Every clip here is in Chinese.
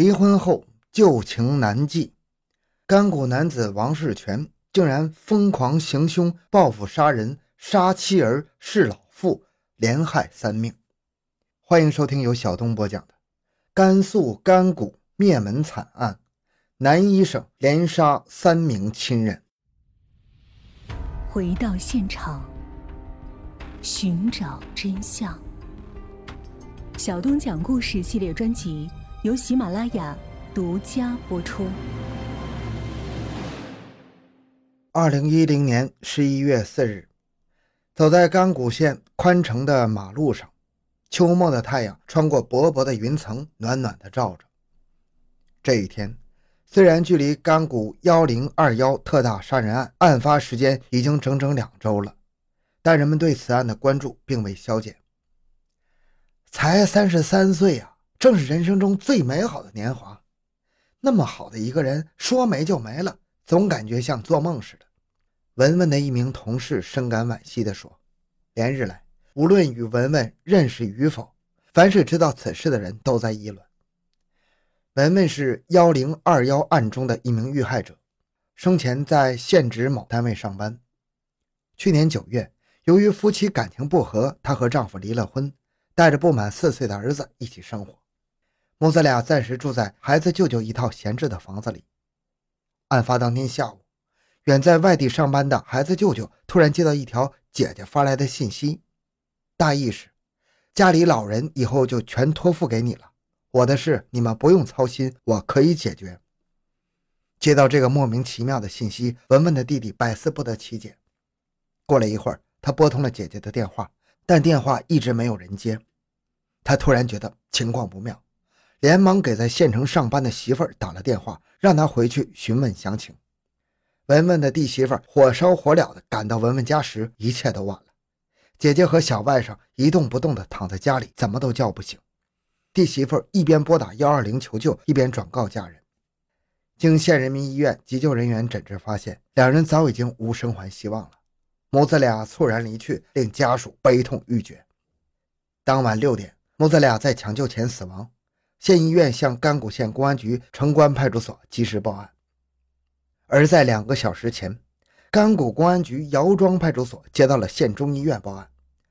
离婚后旧情难记，甘谷男子王世全竟然疯狂行凶、报复杀人、杀妻儿、弑老父，连害三命。欢迎收听由小东播讲的《甘肃甘谷灭门惨案》，男医生连杀三名亲人。回到现场，寻找真相。小东讲故事系列专辑。由喜马拉雅独家播出。二零一零年十一月四日，走在甘谷县宽城的马路上，秋末的太阳穿过薄薄的云层，暖暖的照着。这一天，虽然距离甘谷幺零二幺特大杀人案案发时间已经整整两周了，但人们对此案的关注并未消减。才三十三岁呀！正是人生中最美好的年华，那么好的一个人说没就没了，总感觉像做梦似的。文文的一名同事深感惋惜地说：“连日来，无论与文文认识与否，凡是知道此事的人都在议论。文文是幺零二幺案中的一名遇害者，生前在县直某单位上班。去年九月，由于夫妻感情不和，她和丈夫离了婚，带着不满四岁的儿子一起生活。”母子俩暂时住在孩子舅舅一套闲置的房子里。案发当天下午，远在外地上班的孩子舅舅突然接到一条姐姐发来的信息，大意是：家里老人以后就全托付给你了，我的事你们不用操心，我可以解决。接到这个莫名其妙的信息，文文的弟弟百思不得其解。过了一会儿，他拨通了姐姐的电话，但电话一直没有人接。他突然觉得情况不妙。连忙给在县城上班的媳妇儿打了电话，让她回去询问详情。文文的弟媳妇儿火烧火燎的赶到文文家时，一切都晚了。姐姐和小外甥一动不动地躺在家里，怎么都叫不醒。弟媳妇一边拨打幺二零求救，一边转告家人。经县人民医院急救人员诊治，发现两人早已经无生还希望了。母子俩猝然离去，令家属悲痛欲绝。当晚六点，母子俩在抢救前死亡。县医院向甘谷县公安局城关派出所及时报案，而在两个小时前，甘谷公安局姚庄派出所接到了县中医院报案，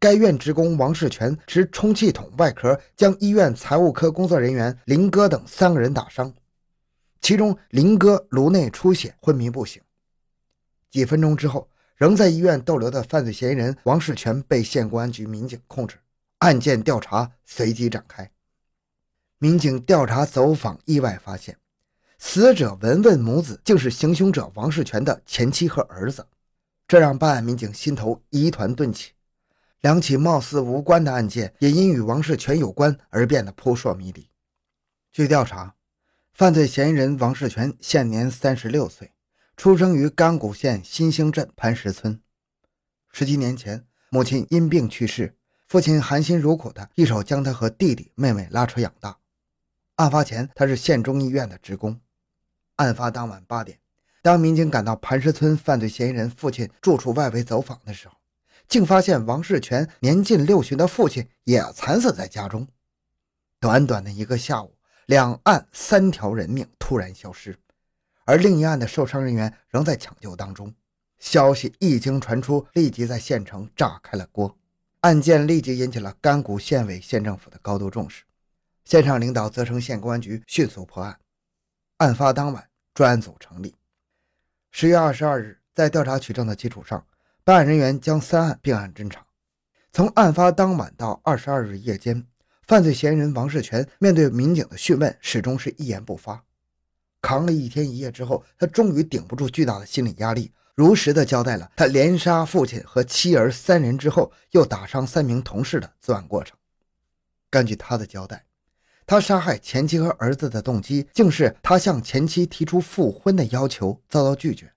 该院职工王世全持充气筒外壳将医院财务科工作人员林哥等三个人打伤，其中林哥颅内出血，昏迷不醒。几分钟之后，仍在医院逗留的犯罪嫌疑人王世全被县公安局民警控制，案件调查随即展开。民警调查走访，意外发现，死者文文母子竟是行凶者王世全的前妻和儿子，这让办案民警心头疑团顿起。两起貌似无关的案件，也因与王世全有关而变得扑朔迷离。据调查，犯罪嫌疑人王世全现年三十六岁，出生于甘谷县新兴镇磐石村。十七年前，母亲因病去世，父亲含辛茹苦的一手将他和弟弟妹妹拉扯养大。案发前，他是县中医院的职工。案发当晚八点，当民警赶到磐石村犯罪嫌疑人父亲住处外围走访的时候，竟发现王世全年近六旬的父亲也惨死在家中。短短的一个下午，两案三条人命突然消失，而另一案的受伤人员仍在抢救当中。消息一经传出，立即在县城炸开了锅，案件立即引起了甘谷县委县政府的高度重视。县上领导责成县公安局迅速破案。案发当晚，专案组成立。十月二十二日，在调查取证的基础上，办案人员将三案并案侦查。从案发当晚到二十二日夜间，犯罪嫌疑人王世全面对民警的讯问，始终是一言不发。扛了一天一夜之后，他终于顶不住巨大的心理压力，如实的交代了他连杀父亲和妻儿三人之后，又打伤三名同事的作案过程。根据他的交代。他杀害前妻和儿子的动机，竟是他向前妻提出复婚的要求遭到拒绝。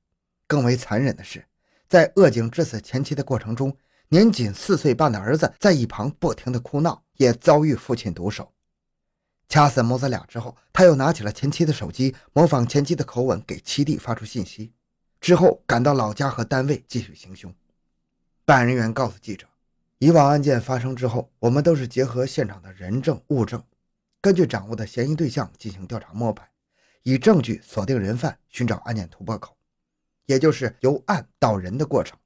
更为残忍的是，在恶警致死前妻的过程中，年仅四岁半的儿子在一旁不停的哭闹，也遭遇父亲毒手。掐死母子俩之后，他又拿起了前妻的手机，模仿前妻的口吻给七弟发出信息，之后赶到老家和单位继续行凶。办案人员告诉记者：“以往案件发生之后，我们都是结合现场的人证物证。”根据掌握的嫌疑对象进行调查摸排，以证据锁定人犯，寻找案件突破口，也就是由案到人的过程。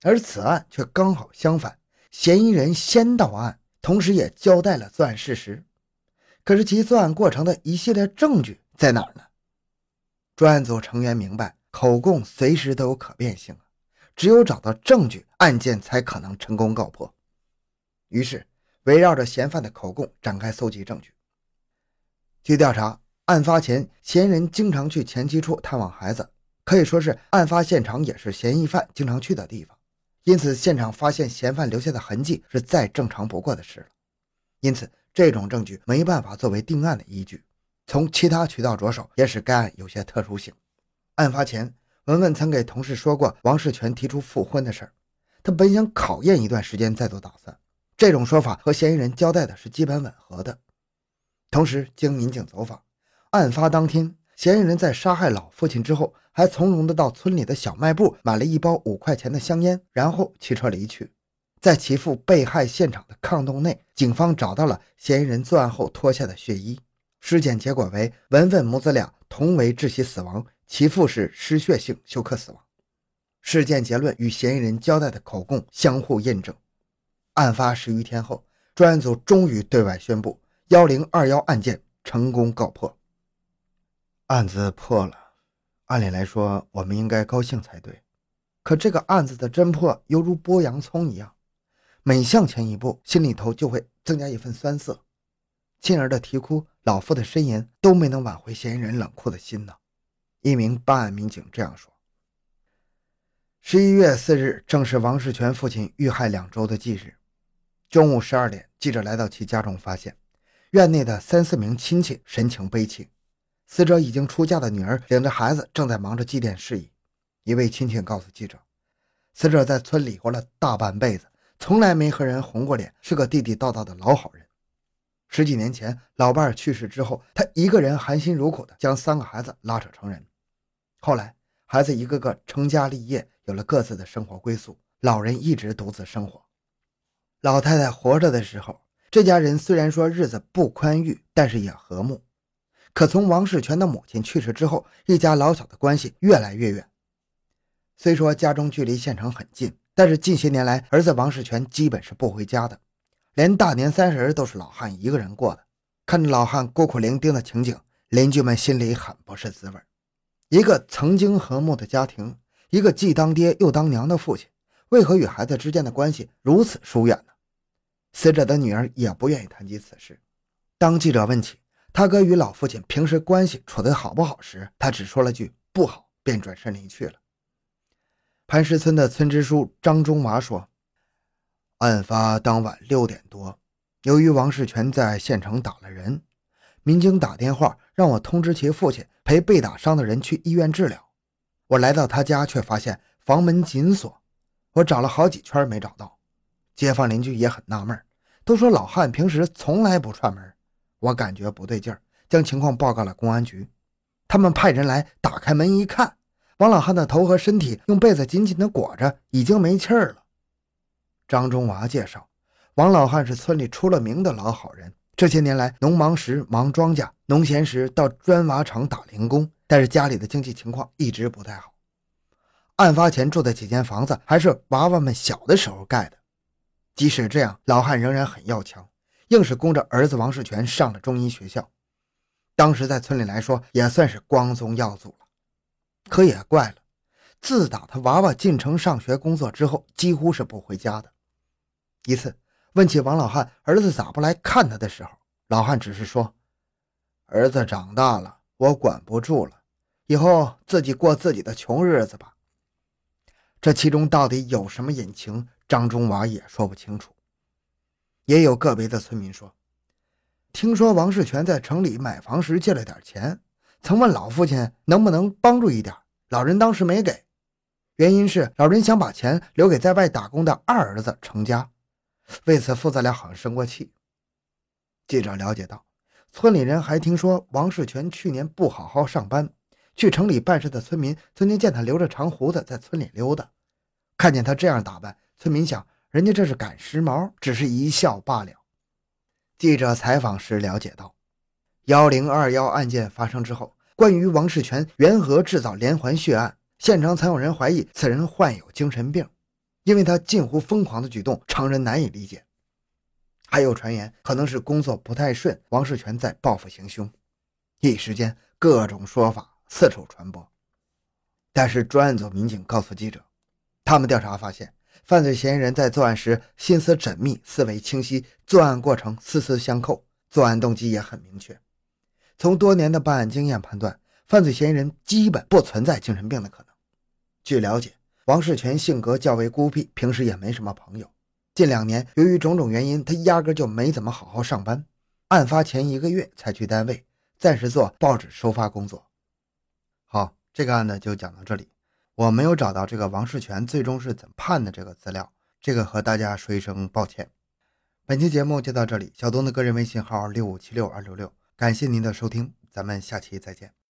而此案却刚好相反，嫌疑人先到案，同时也交代了作案事实。可是其作案过程的一系列证据在哪儿呢？专案组成员明白，口供随时都有可变性啊只有找到证据，案件才可能成功告破。于是，围绕着嫌犯的口供展开搜集证据。据调查，案发前嫌疑人经常去前妻处探望孩子，可以说是案发现场也是嫌疑犯经常去的地方。因此，现场发现嫌犯留下的痕迹是再正常不过的事了。因此，这种证据没办法作为定案的依据。从其他渠道着手，也使该案有些特殊性。案发前，文文曾给同事说过王世全提出复婚的事儿，他本想考验一段时间再做打算。这种说法和嫌疑人交代的是基本吻合的。同时，经民警走访，案发当天，嫌疑人在杀害老父亲之后。还从容的到村里的小卖部买了一包五块钱的香烟，然后骑车离去。在其父被害现场的炕洞内，警方找到了嫌疑人作案后脱下的血衣。尸检结果为文文母子俩同为窒息死亡，其父是失血性休克死亡。事件结论与嫌疑人交代的口供相互印证。案发十余天后，专案组终于对外宣布：幺零二幺案件成功告破，案子破了。按理来说，我们应该高兴才对，可这个案子的侦破犹如剥洋葱一样，每向前一步，心里头就会增加一份酸涩。亲儿的啼哭，老父的呻吟，都没能挽回嫌疑人冷酷的心呢。一名办案民警这样说。十一月四日，正是王世全父亲遇害两周的忌日。中午十二点，记者来到其家中，发现院内的三四名亲戚神情悲戚。死者已经出嫁的女儿领着孩子正在忙着祭奠事宜。一位亲戚告诉记者，死者在村里活了大半辈子，从来没和人红过脸，是个地地道道的老好人。十几年前老伴去世之后，他一个人含辛茹苦地将三个孩子拉扯成人。后来孩子一个个成家立业，有了各自的生活归宿，老人一直独自生活。老太太活着的时候，这家人虽然说日子不宽裕，但是也和睦。可从王世全的母亲去世之后，一家老小的关系越来越远。虽说家中距离县城很近，但是近些年来，儿子王世全基本是不回家的，连大年三十都是老汉一个人过的。看着老汉孤苦伶仃的情景，邻居们心里很不是滋味。一个曾经和睦的家庭，一个既当爹又当娘的父亲，为何与孩子之间的关系如此疏远呢？死者的女儿也不愿意谈及此事。当记者问起，他哥与老父亲平时关系处得好不好时，他只说了句“不好”，便转身离去了。磐石村的村支书张忠娃说：“案发当晚六点多，由于王世全在县城打了人，民警打电话让我通知其父亲陪被打伤的人去医院治疗。我来到他家，却发现房门紧锁，我找了好几圈没找到。街坊邻居也很纳闷，都说老汉平时从来不串门。”我感觉不对劲儿，将情况报告了公安局。他们派人来打开门一看，王老汉的头和身体用被子紧紧地裹着，已经没气儿了。张中娃介绍，王老汉是村里出了名的老好人，这些年来农忙时忙庄稼，农闲时到砖瓦厂打零工，但是家里的经济情况一直不太好。案发前住的几间房子还是娃娃们小的时候盖的，即使这样，老汉仍然很要强。硬是供着儿子王世全上了中医学校，当时在村里来说也算是光宗耀祖了。可也怪了，自打他娃娃进城上学工作之后，几乎是不回家的。一次问起王老汉儿子咋不来看他的时候，老汉只是说：“儿子长大了，我管不住了，以后自己过自己的穷日子吧。”这其中到底有什么隐情，张忠娃也说不清楚。也有个别的村民说，听说王世全在城里买房时借了点钱，曾问老父亲能不能帮助一点，老人当时没给，原因是老人想把钱留给在外打工的二儿子成家。为此，父子俩好像生过气。记者了解到，村里人还听说王世全去年不好好上班，去城里办事的村民曾经见他留着长胡子在村里溜达，看见他这样打扮，村民想。人家这是赶时髦，只是一笑罢了。记者采访时了解到，幺零二幺案件发生之后，关于王世全缘何制造连环血案，现场曾有人怀疑此人患有精神病，因为他近乎疯狂的举动，常人难以理解。还有传言，可能是工作不太顺，王世全在报复行凶。一时间，各种说法四处传播。但是专案组民警告诉记者，他们调查发现，犯罪嫌疑人在作案时心思缜密、思维清晰，作案过程丝丝相扣，作案动机也很明确。从多年的办案经验判断，犯罪嫌疑人基本不存在精神病的可能。据了解，王世全性格较为孤僻，平时也没什么朋友。近两年，由于种种原因，他压根就没怎么好好上班。案发前一个月才去单位，暂时做报纸收发工作。好，这个案子就讲到这里。我没有找到这个王世全最终是怎么判的这个资料，这个和大家说一声抱歉。本期节目就到这里，小东的个人微信号六五七六二六六，感谢您的收听，咱们下期再见。